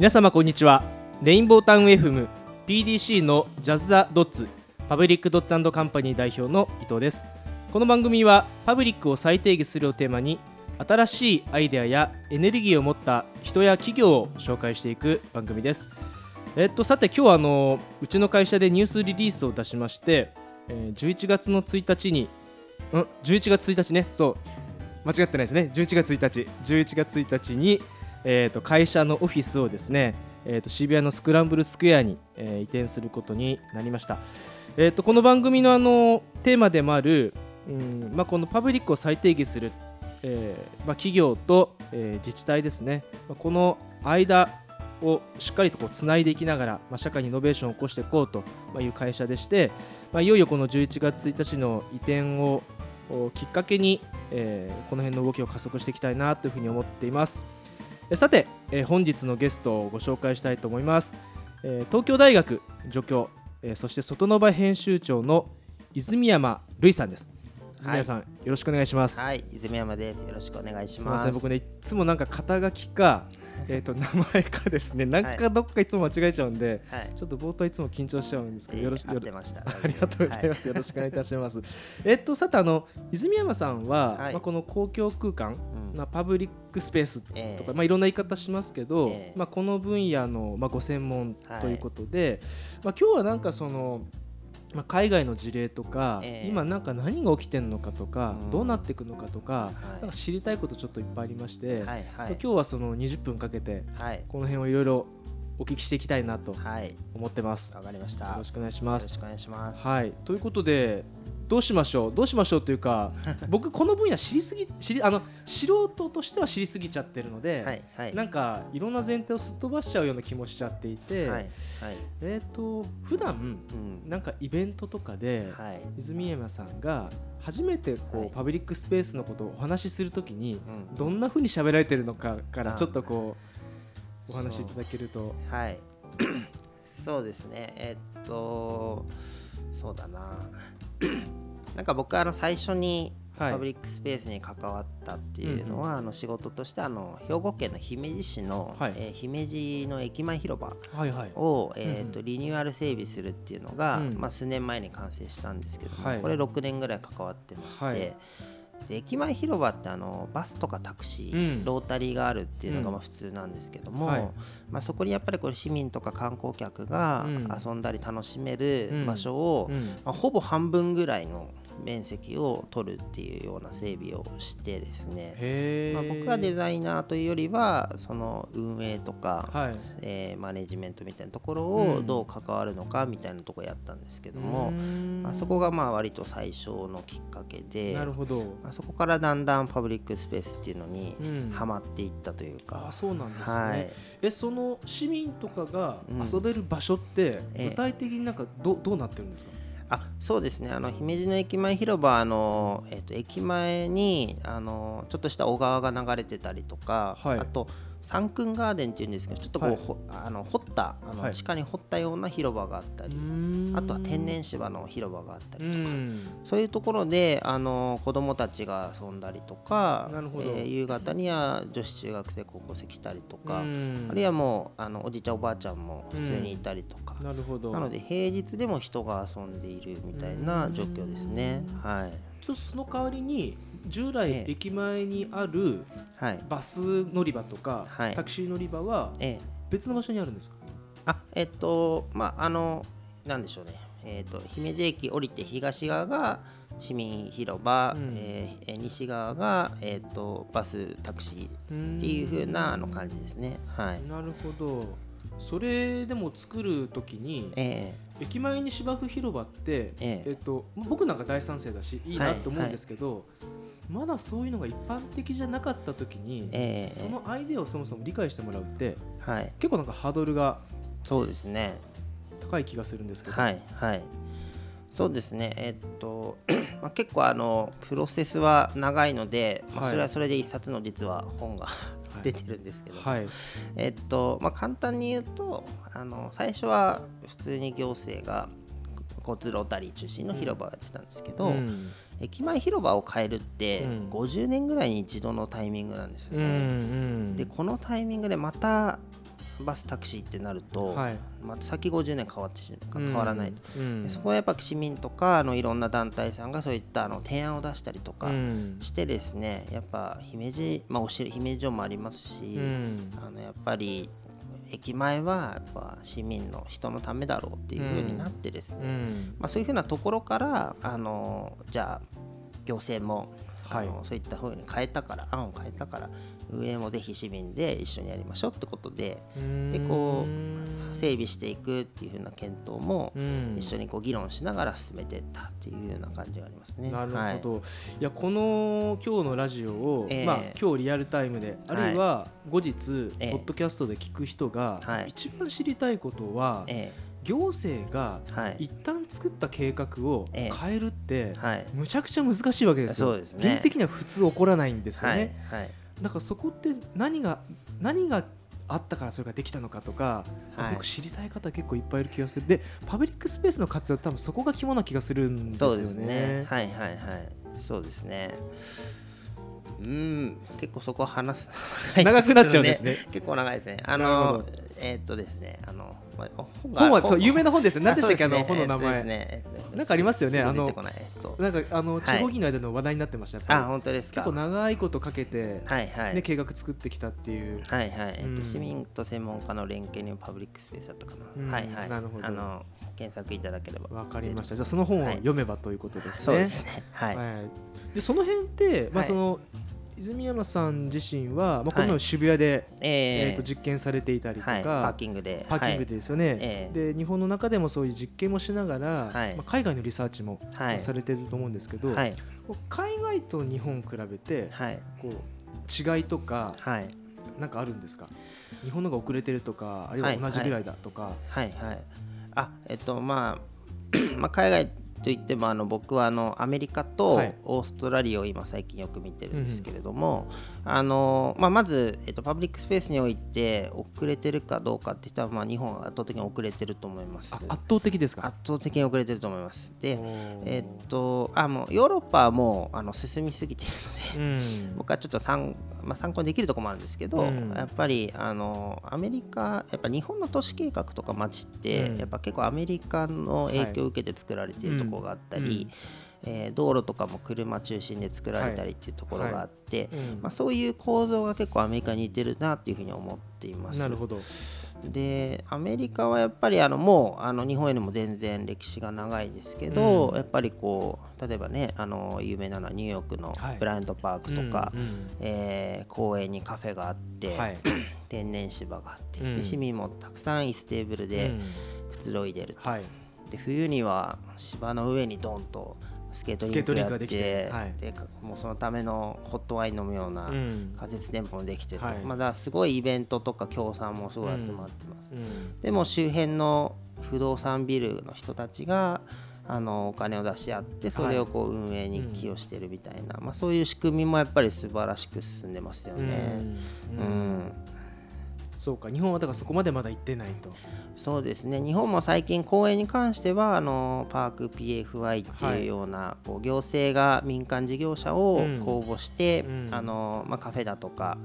皆様こんにちは。レインボータウン FM PDC のジャズ・ザ・ドッツパブリック・ドッツカンパニー代表の伊藤です。この番組はパブリックを再定義するをテーマに新しいアイデアやエネルギーを持った人や企業を紹介していく番組です。えっとさて今日はあのうちの会社でニュースリリースを出しまして、えー11月の1日にうん11月1日ねそう。間違ってないですね。11月1日。11月1日に、えー、と会社のオフィスをですね、えー、と渋谷のスクランブルスクエアに、え移転することになりました、えー、とこの番組のあのテーマでもある、うんまあ、このパブリックを再定義する、えーまあ、企業と、え自治体ですね、まあこの間をしっかりとこうつないでいきながら、まあ、社会にイノベーションを起こしていこうという会社でして、まあ、いよいよこの11月1日の移転をきっかけに、えーこの辺の動きを加速していきたいなというふうに思っています。さて、えー本日のゲストをご紹介したいと思います、えー東京大学助教、えーそして外の場編集長の泉山瑠衣さんです泉山さん、よろしくお願いします、はい、泉山です。よろしくお願いしすみまます。せん僕ねいつもなんか肩書きか えーと名前かですね。なんかどっかいつも間違えちゃうんで、はい、ちょっと冒頭いつも緊張しちゃうんですけど、よろしく合ってました。ありがとうございます。よろしくお願いいたします。えっと、さて、あの、泉山さんは、はい。まあ、この公共空間、うん。まあ、パブリックスペースとか、ええまあ、いろんな言い方しますけど、ええまあ、この分野の、まあ、ご専門ということで、まあ、今日はなんかその、まあ、海外の事例とか、ええ。今なんか何が起きてるのかとか、うん。どうなっていくのかとか、はいなんか知りたいことちょっといっぱいありまして、はい、はい、今日はその20分かけてはい、この辺をいろいろお聞きしていきたいなとはい、思ってます。わかりました。よろしくお願いしよます。ろしくお願いします。はい、ということでどうしましょう？どうしましょうというか 僕この分野知りすぎ知りあの素人としては知りすぎちゃってるので、はい、はい、なんかいろんな前提をすっ飛ばしちゃうような気もしちゃっていて、はい、はい、えっ、と普段うん、なんかイベントとかで、はい、泉山さんが初めてこう、はい。パブリックスペースのことをお話しするときにうん、どんな風に喋られてるのかからあちょっとこうお話しいただけると。はい。そうですね。えっと、そうだな。なんか僕あの最初にはい。パブリックスペースに関わったっていうのは、あの仕事としてあの兵庫県の姫路市の、はい。えー姫路の駅前広場はいはい。を、えーうん。とリニューアル整備するっていうのが、うん。まあ、数年前に完成したんですけども、はい。これ6年ぐらい関わってまして、はいで駅前広場ってあのバスとかタクシー、うん。ロータリーがあるっていうのがうん。まあ普通なんですけども、はい。まあ、そこにやっぱりこれ市民とか観光客がうん。遊んだり楽しめるうん。場所を、うん。まあ、ほぼ半分ぐらいの面積を取るっていうような整備をしてですね、まあ、僕はデザイナーというよりはその運営とか、はい。えーマネジメントみたいなところうん。をどう関わるのかみたいなところやったんですけども、うーん。まあ、そこがまあ割と最初のきっかけで、なるほど、まあ、そこからだんだんパブリックスペースっていうのにうん。はまっていったというか、あそうなんですね、はい。えその市民とかがうん。遊べる場所ってええ。具体的になんかど,、どうなってるんですか？あそうですね。あの姫路の駅前広場あの、えっと駅前にあのちょっとした小川が流れてたりとか、はい。あと三君ガーデンっていうんですけどちょっとこう、はい。ほあの掘ったあの、はい。地下に掘ったような広場があったり、あとは天然芝の広場があったりとか、うん。そういうところであの子供たちが遊んだりとかえー夕方には女子中学生高校生来たりとか、うん。あるいはもうあのおじいちゃんおばあちゃんも普通にいたりとか、なるほど。なので平日でも人が遊んでいるみたいな状況ですね。はい、ちょっとその代わりに従来ええ。駅前にあるはい。バス乗り場とか、はい。タクシー乗り場はええ。別の場所にあるんですか？あえっとまああのなんでしょうね、えっと姫路駅降りて東側が市民広場、うん。えーえー西側が、えっとバスタクシーっていう風なあの感じですね。はい。なるほどそれでも作るときにえ駅前に芝生広場って、ええっと、僕なんか大賛成だしいいなはいと思うんですけど、まだそういうのが一般的じゃなかった時に、ええそのアイデアをそもそも理解してもらうってーはい。結構なんかハードルがそうですね。高い気がするんですけど、はいはい。そうですね。えっと まあ結構あのプロセスは長いので、まあはいそれはそれで一冊の実は本がい出てるんですけど、はい。えっとまあ簡単に言うとあの最初は普通に行政が交通ロータリー中心の広場をやってたんですけど、うん。駅前広場を変えるってうん。50年ぐらいに一度のタイミングなんですようんうね。ん。でこのタイミングでまたバスタクシーってなると、はい。また先50年変わってしまう変わらないと、うん。でそこはやっぱ市民とかあのいろんな団体さんがそういったあの提案を出したりとかうん。してですね、やっぱ姫路、まあ、お城姫路城もありますし、うん。あのやっぱり駅前はやっぱ市民の人のためだろうっていう風になってですね、うん。まあ、そういう風なところからあのじゃあ行政もあの、はいそういった風に変えたから案を変えたから運営もぜひ市民で一緒にやりましょうってことででこう整備していくっていう風な検討もうん。一緒にこう議論しながら進めていったっていうような感じがありますね。なるはいほど、い、やこの今日のラジオを、ええ。まあ今日リアルタイムであるいは後日、ええ。ポッドキャストで聞く人が、はい。一番知りたいことは、え行政がえはい。一旦作った計画をええ。変えるって、はい。むちゃくちゃ難しいわけですよ。そうですね。現実的には普通起こらないんですよはい。ね、はいだからそこって何が何があったからそれができたのかとか、はい僕知りたい方結構いっぱいいる気がするでパブリックスペースの活用って多分そこが肝な気がするんですよねそうですね。はいはいはい。そうですね。うん、結構そこは話す長くなっちゃうんですね。結構長いですね。あの、えーっとですね、あの、まあ本本はそう有名な本ですよ。あ何でしたっけ？あの本の名前、なんかありますよね。あのえーっと。なんかあのはい。地方議員の間の話題になってましたあ、本当ですか。結構長いことかけて。ね計画作ってきたっていう、はいはい、えっとうん。市民と専門家の連携によるパブリックスペースだったかな、うん。はいはい。なるほど。あの検索いただければ。わかりました。じゃあその本をはい読めばということですね、そうですね。はい、はい、でその辺って、まあはい。その泉山さん自身は、まあ、このようはいに渋谷で、ええーと実験されていたりとか、はい、パーキングで。パーキングでですよね、えで日本の中でもそういう実験もしながら、はい。まあ、海外のリサーチもはい。されてると思うんですけど、海外と日本比べてはい。こう違いとかはい。なんかあるんですか？日本のが遅れてるとかあるいは同じぐらいだとか、はい。はい。あえっとまあ まあ海外といってもあの僕はあのアメリカとはい。オーストラリアを今最近よく見てるんですけれども、あのまあ、まず、えっと、パブリックスペースにおいて遅れてるかどうかって言ったら、まあ、日本は圧倒的に遅れてると思います。あ圧倒的ですか？圧倒的に遅れてると思います。でえっとあもうヨーロッパはもうあの進みすぎているので、うん。僕はちょっと参,、まあ、参考にできるところもあるんですけど、うん。やっぱりあのアメリカやっぱ日本の都市計画とか街って、うん。やっぱ結構アメリカの影響を受けて作られているところがあったり、はい。うん。えー道路とかも車中心で作られたりっていうところがあって、うん。まあ、そういう構造が結構アメリカに似てるなっていうふうに思っています。なるほどでアメリカはやっぱりあのもうあの日本よりも全然歴史が長いですけど、うん。やっぱりこう例えばねあの有名なのはニューヨークのはい。ブライアントパークとか、うんうん。えー公園にカフェがあって、はい。天然芝があって、うん。で市民もたくさん椅子テーブルでうん。くつろいでると、はい。で冬には芝の上にドンとスケートリンクができてはい。でかもうそのためのホットワイン飲むようなうん。仮設店舗もできてて、はい。まあだすごいイベントとか協賛もすごい集まってます、うん。でも周辺の不動産ビルの人たちがあのお金を出し合ってそれをこう運営に寄与してるみたいな、まあ、そういう仕組みもやっぱり素晴らしく進んでますよね。うん。うんそうか日本はだからそこまでまだ行ってないと。そうですね。日本も最近公園に関してはあのパーク PFI っていうような、こう行政が民間事業者をうん。公募して、うん。あのまあ、カフェだとか、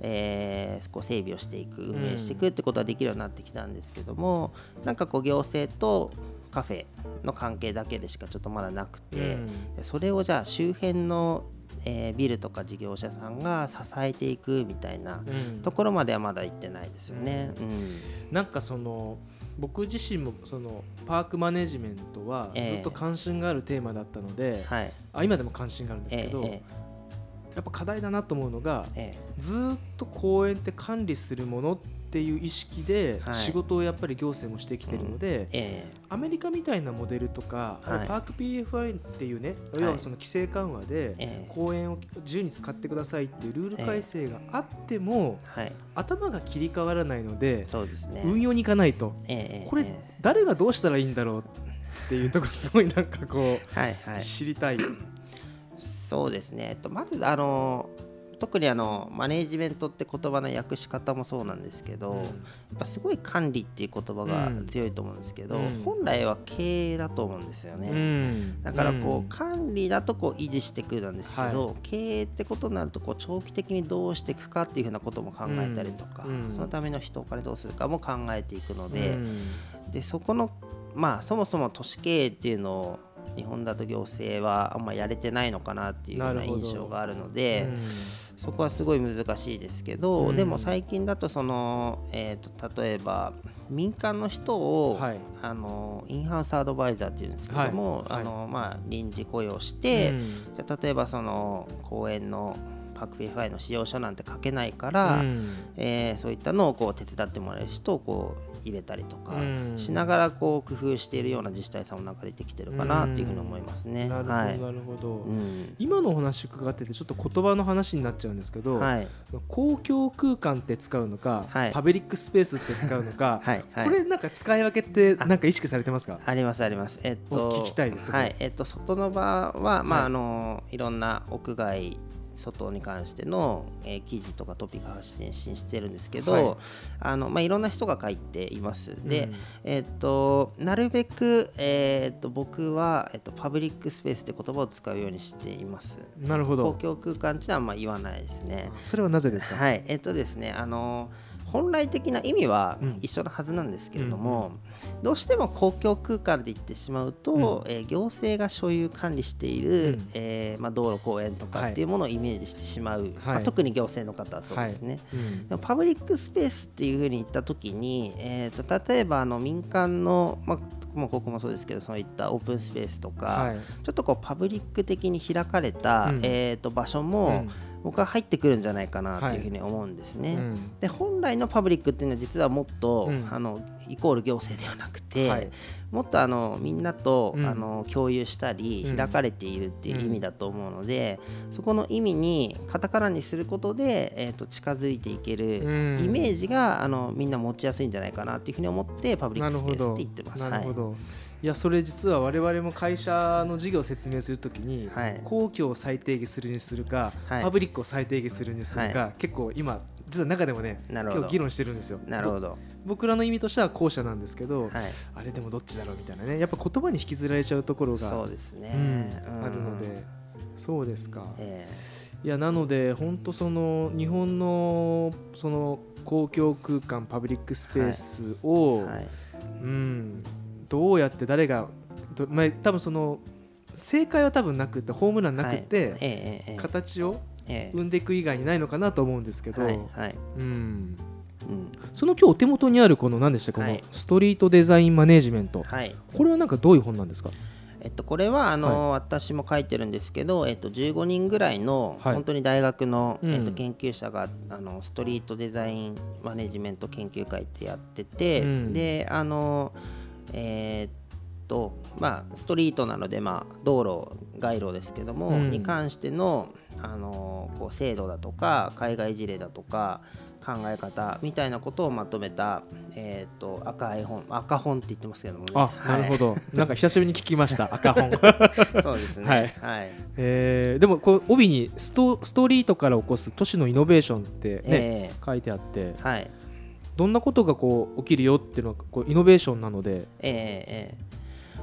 えーこう整備をしていくん。運営していくってことはできるようになってきたんですけども、なんかこう行政とカフェの関係だけでしかちょっとまだなくて、うん。それをじゃあ周辺の、えービルとか事業者さんが支えていくみたいなうん。ところまではまだ行ってないですよね。うん。なんかその僕自身もそのパークマネジメントはええ。ずっと関心があるテーマだったので、はい。あ今でも関心があるんですけど、えやっぱ課題だなと思うのがええ。ずーっと公園って管理するものっていう意識ではい。仕事をやっぱり行政もしてきてるので、ええ。アメリカみたいなモデルとか、パーク PFI っていうね、い。要はその規制緩和でええ。公園を自由に使ってくださいっていうルール改正があっても、はい。頭が切り替わらないので。運用に行かないと。ええこれええ。誰がどうしたらいいんだろうっていうとこすごいなんかこうはいはい。知りたい。そうですね。えっとまずあの特にあのマネージメントって言葉の訳し方もそうなんですけど、やっぱすごい管理っていう言葉が強いと思うんですけど、うん。本来は経営だと思うんですよね。うん。だからこう、ん。管理だとこう維持していくなんですけど、経営ってことになるとこう長期的にどうしていくかっていうふうなことも考えたりとか、うん。うんそのための人お金どうするかも考えていくので,、うん。でそこのまあそもそも都市経営っていうのを日本だと行政はあんまやれてないのかなっていうような印象があるので。うん。そこはすごい難しいですけど、うん。でも最近だとその、えー、と例えば民間の人を、はい。あのインハウスアドバイザーっていうんですけども、はい。あのまあ、臨時雇用して、うん。じゃあ例えばその公園のパーク PFI の使用書なんて書けないから、うん。えーそういったのをこう手伝ってもらえる人をこう入れたりとかうん。しながらこう工夫しているような自治体さんもなんか出てきてるかなっていうふうに思いますね。なるほど、はい。なるほど、うん。今のお話伺っててちょっと言葉の話になっちゃうんですけど、はい。公共空間って使うのか、はい。パブリックスペースって使うのか、はいはい。これなんか使い分けってなんか意識されてますか？ありますあります。えっとお聞きたいですはい、えっと外の場はまあ、はい。あのいろんな屋外外に関しての、えー記事とかトピック発信してるんですけど、はいあのまあいろんな人が書いています。で、うんえっとなるべくえっと僕はえっとパブリックスペースって言葉を使うようにしています。なるほど公共空間っていうのはあんま言わないですね。それはなぜですか、はい、えっとですね、あの本来的な意味はうん。一緒のはずなんですけれども、どうしても公共空間で言ってしまうと、えー行政が所有管理している、うん。えーまあ、道路公園とかっていうものをイメージしてしまう、まあ、特に行政の方はそうですね。うん。でもパブリックスペースっていうふうに言った時に、えー、と例えばあの民間の、まあ、もうここもそうですけどそういったオープンスペースとか、はい。ちょっとこうパブリック的に開かれた、うん。えー、と場所も、僕は入ってくるんじゃないかなとい。うふうに思うんですね。うん。で本来のパブリックっていうのは実はもっと、うん。あのイコール行政ではなくて、はい。もっとあのみんなと、うん。あの共有したりうん。開かれているっていう意味だと思うので、そこの意味にカタカナにすることで、えー、と近づいていけるうん。イメージがあのみんな持ちやすいんじゃないかなっていうふうに思ってパブリックスペースって言ってます。なるほど、い、やそれ実は我々も会社の事業を説明するときに、はい。公共を最低限するにするか、はい。パブリックを最低限するにするか、結構今実は中でもね今日議論してるんですよ。なるほど、僕らの意味としては後者なんですけど、はい、あれでもどっちだろうみたいなね。やっぱ言葉に引きずられちゃうところがそうですね、うんうん。あるのでそうですか、えいやなので本当その日本のその公共空間パブリックスペースを、えはい。うんどうやって誰がどまあ多分その正解は多分なくてホームランなくて、はい。ええええええ。形をええ。生んでいく以外にないのかなと思うんですけど、はいはい。うん、うん。その今日お手元にあるこの何でしたこのはいストリートデザインマネジメント、はい。これはなんかどういう本なんですか？えっと、これはあの、私も書いてるんですけど、えっと、15人ぐらいのはい。本当に大学の、うん。えっと、研究者があのストリートデザインマネジメント研究会ってやってて、うん。であのえーっとまあストリートなので、まあ、道路街路ですけども、うん。に関してのあのこう制度だとか海外事例だとか考え方みたいなことをまとめた、えーっと赤い本赤本って言ってますけどもね。あ、なるほど。なんか久しぶりに聞きました赤本。そうですね。はい。はい。えーでもこう帯にストストリートから起こす都市のイノベーションってね、え書いてあって。ーはい。どんなことがこう起きるよっていうのはこうイノベーションなので、えーえー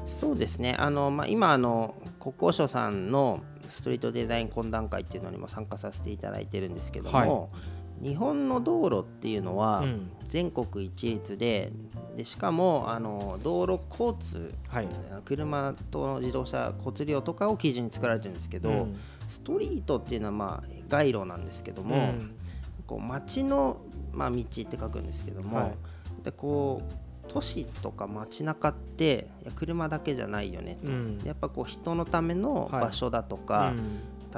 そうですね。あのまあ今あの国交省さんのストリートデザイン懇談会っていうのにも参加させていただいてるんですけども、日本の道路っていうのはうん。全国一律で、でしかもあの道路交通はい。車と自動車交通量とかを基準に作られてるんですけど、うん。ストリートっていうのはまあ街路なんですけども、うんこう街の、まあ、道って書くんですけども、はい。でこう都市とか街中って車だけじゃないよねと、うん。やっぱこう人のための場所だとか、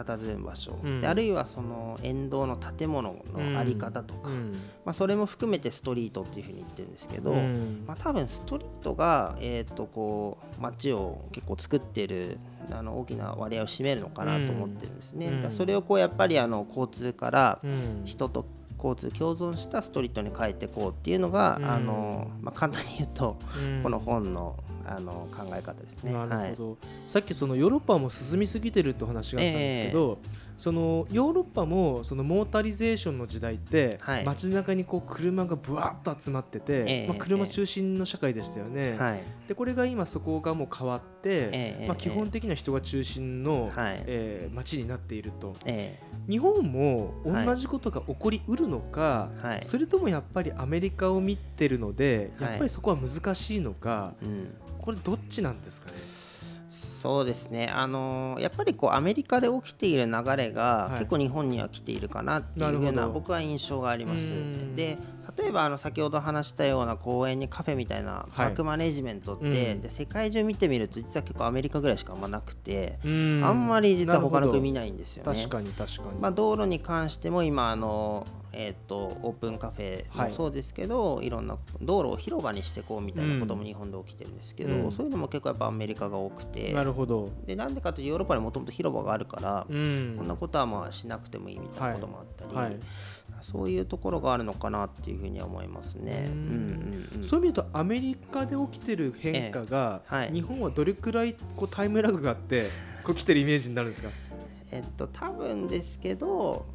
佇む場所、うん。であるいはその沿道の建物の在り方とか、うん。まあ、それも含めてストリートっていうふうに言ってるんですけど、うん。まあ、多分ストリートが、えー、とこう街を結構作ってるあの大きな割合を占めるのかなと思ってるんですね。それをこうやっぱりあの交通からうん。人と交通共存したストリートに変えていこうっていうのが、うん。あのまあ、簡単に言うと、うん。この本のあの考え方ですね。なるはい。ほど、さっきそのヨーロッパも進みすぎてるってお話があったんですけど、そのヨーロッパもそのモータリゼーションの時代って、はい。街中にこう車がぶわっと集まってて、ええまあ、車中心の社会でしたよね、はい。でこれが今そこがもう変わって、ええまあ、基本的には人が中心の、はい。えー街になっていると。え日本もはい同じことが起こりうるのか、はい。それともやっぱりアメリカを見てるのではい。やっぱりそこは難しいのか、えうんこれどっちなんですかね？そうですね、あのーやっぱりこうアメリカで起きている流れがはい。結構日本には来ているかなっていうふうな僕は印象があります。うん。で例えばあの先ほど話したような公園にカフェみたいなパークマネジメントって、うん。で世界中見てみると実は結構アメリカぐらいしかあんまなくて、うん。あんまり実は他の国見なないんですよね。確かに確かに、まあ、道路に関しても今あの、えー、とオープンカフェはい。もそうですけど、い、ろんな道路を広場にしていこうみたいなことも日本で起きてるんですけど、うん。そういうのも結構やっぱアメリカが多くてなるほど、でなんでかというとヨーロッパにもともと広場があるから、うん。こんなことはまあしなくてもいいみたいなこともあったり、はい、そういうところがあるのかなっていうふうには思いますね。ううんんうんうん。そういう意味とアメリカで起きてる変化が、ええ。はい。日本はどれくらいこうタイムラグがあってこう来てるイメージになるんですか？えっと多分ですけど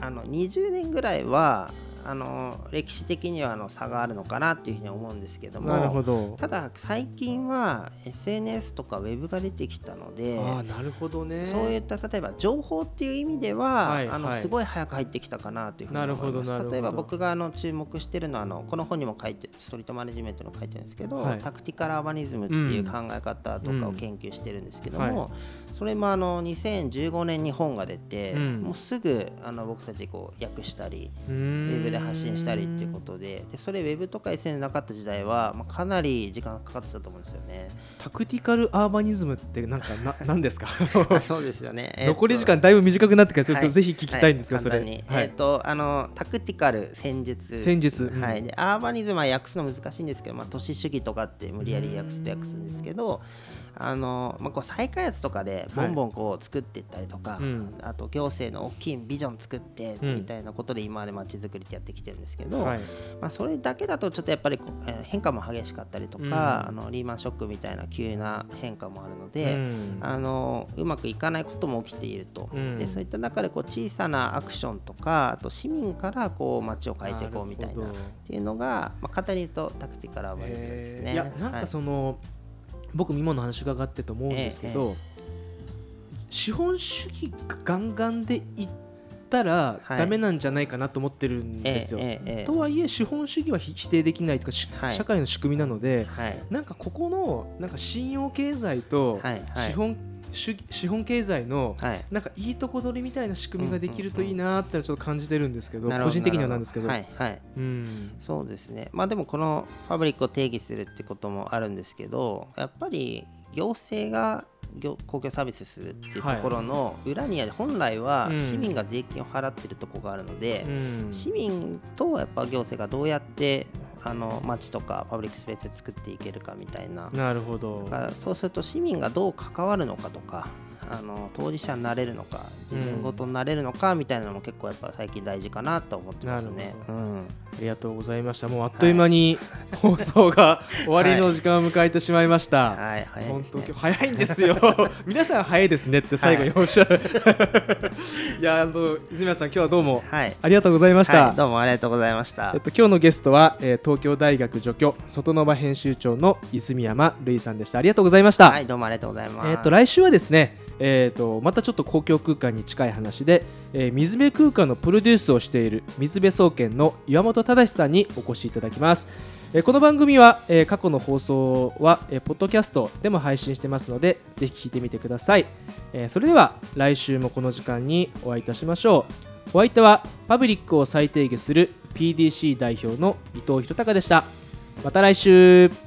あの20年ぐらいはあの歴史的にはあの差があるのかなっていうふうに思うんですけどもなるほど。ただ最近は SNS とかウェブが出てきたのでああなるほどね。そういった例えば情報っていう意味では、はいはい。あのすごい早く入ってきたかなというふうに思いなるほどなるほど。ます例えば僕があの注目してるのはあのこの本にも書いてストリートマネジメントにも書いてるんですけど、はい。タクティカルアーバニズムっていう考え方とかを研究してるんですけども、うんはそれもあの2015年に本が出て、うん。もうすぐあの僕たちこう訳したりウェブで発信したりっていうことででそれウェブとか SNS なかった時代は、まあ、かなり時間がかかってたと思うんですよね。タクティカルアーバニズムってなんかな 何ですか？あ そうですよね。えーと残り時間だいぶ短くなってきたはい。ぜひ聞きたいんですが、はいそれ、えっ、とあのタクティカル戦術。戦術。うん。はい。でアーバニズムは訳すの難しいんですけど、まあ、都市主義とかって無理やり訳すと訳すんですけどあの、まあ、こう再開発とかでボンボンこう作っていったりとか、うん。あと行政の大きいビジョン作ってうん。みたいなことで今まで街づくりってやってきてるんですけど、はい。まあ、それだけだとちょっとやっぱり変化も激しかったりとか、うん。あのリーマンショックみたいな急な変化もあるので、うん。あのうまくいかないことも起きていると、うん。でそういった中でこう小さなアクションとかあと市民からこう街を変えていこうみたいなっていうのが、まあ、簡単に言うとタクティカルアーバニズムですね。いやなんかその、僕ミモの話伺ってと思うんですけど、資本主義がガンガンでいったらはい。ダメなんじゃないかなと思ってるんええですよ。とはいえ資本主義は否定できないとか、社会の仕組みなのではい。なんかここのなんか信用経済と資本,、主義資本経済のはい。なんかいいとこ取りみたいな仕組みができるといいなーってちょっと感じてるんですけど個人的にはなんですけど、はいはい。うん。そうですね。まあでもこのパブリックを定義するってこともあるんですけどやっぱり行政が業公共サービスするっていうところの裏には本来はうん。市民が税金を払ってるところがあるので、うん。市民とやっぱ行政がどうやってあの街とかパブリックスペースで作っていけるかみたいな。なるほど。だからそうすると市民がどう関わるのかとかあの当事者になれるのか自分ごとになれるのかみたいなのも結構やっぱ最近大事かなと思ってますね。うん。ありがとうございました。もうあっという間に放送が終わりの時間を迎えてしまいました、はい、早い。本当今日早いんですよ。皆さん早いですねって最後におっしゃる、い、やあの泉谷さん今日はどうもはい、ありがとうございました、はい、どうもありがとうございました。えっ。と、今日のゲストは、えー東京大学助教外野場編集長の泉山瑠衣さんでした。ありがとうございました、はい、どうもありがとうございます。えー、と来週はですね、えー、とまたちょっと公共空間に近い話で、えー水辺空間のプロデュースをしている水辺総研の岩本忠さんにお越しいただきます、えーこの番組は、えー過去の放送は、えーポッドキャストでも配信してますのでぜひ聞いてみてください、えーそれでは来週もこの時間にお会いいたしましょう。お相手はパブリックを再定義する PDC 代表の伊藤博隆でした。また来週。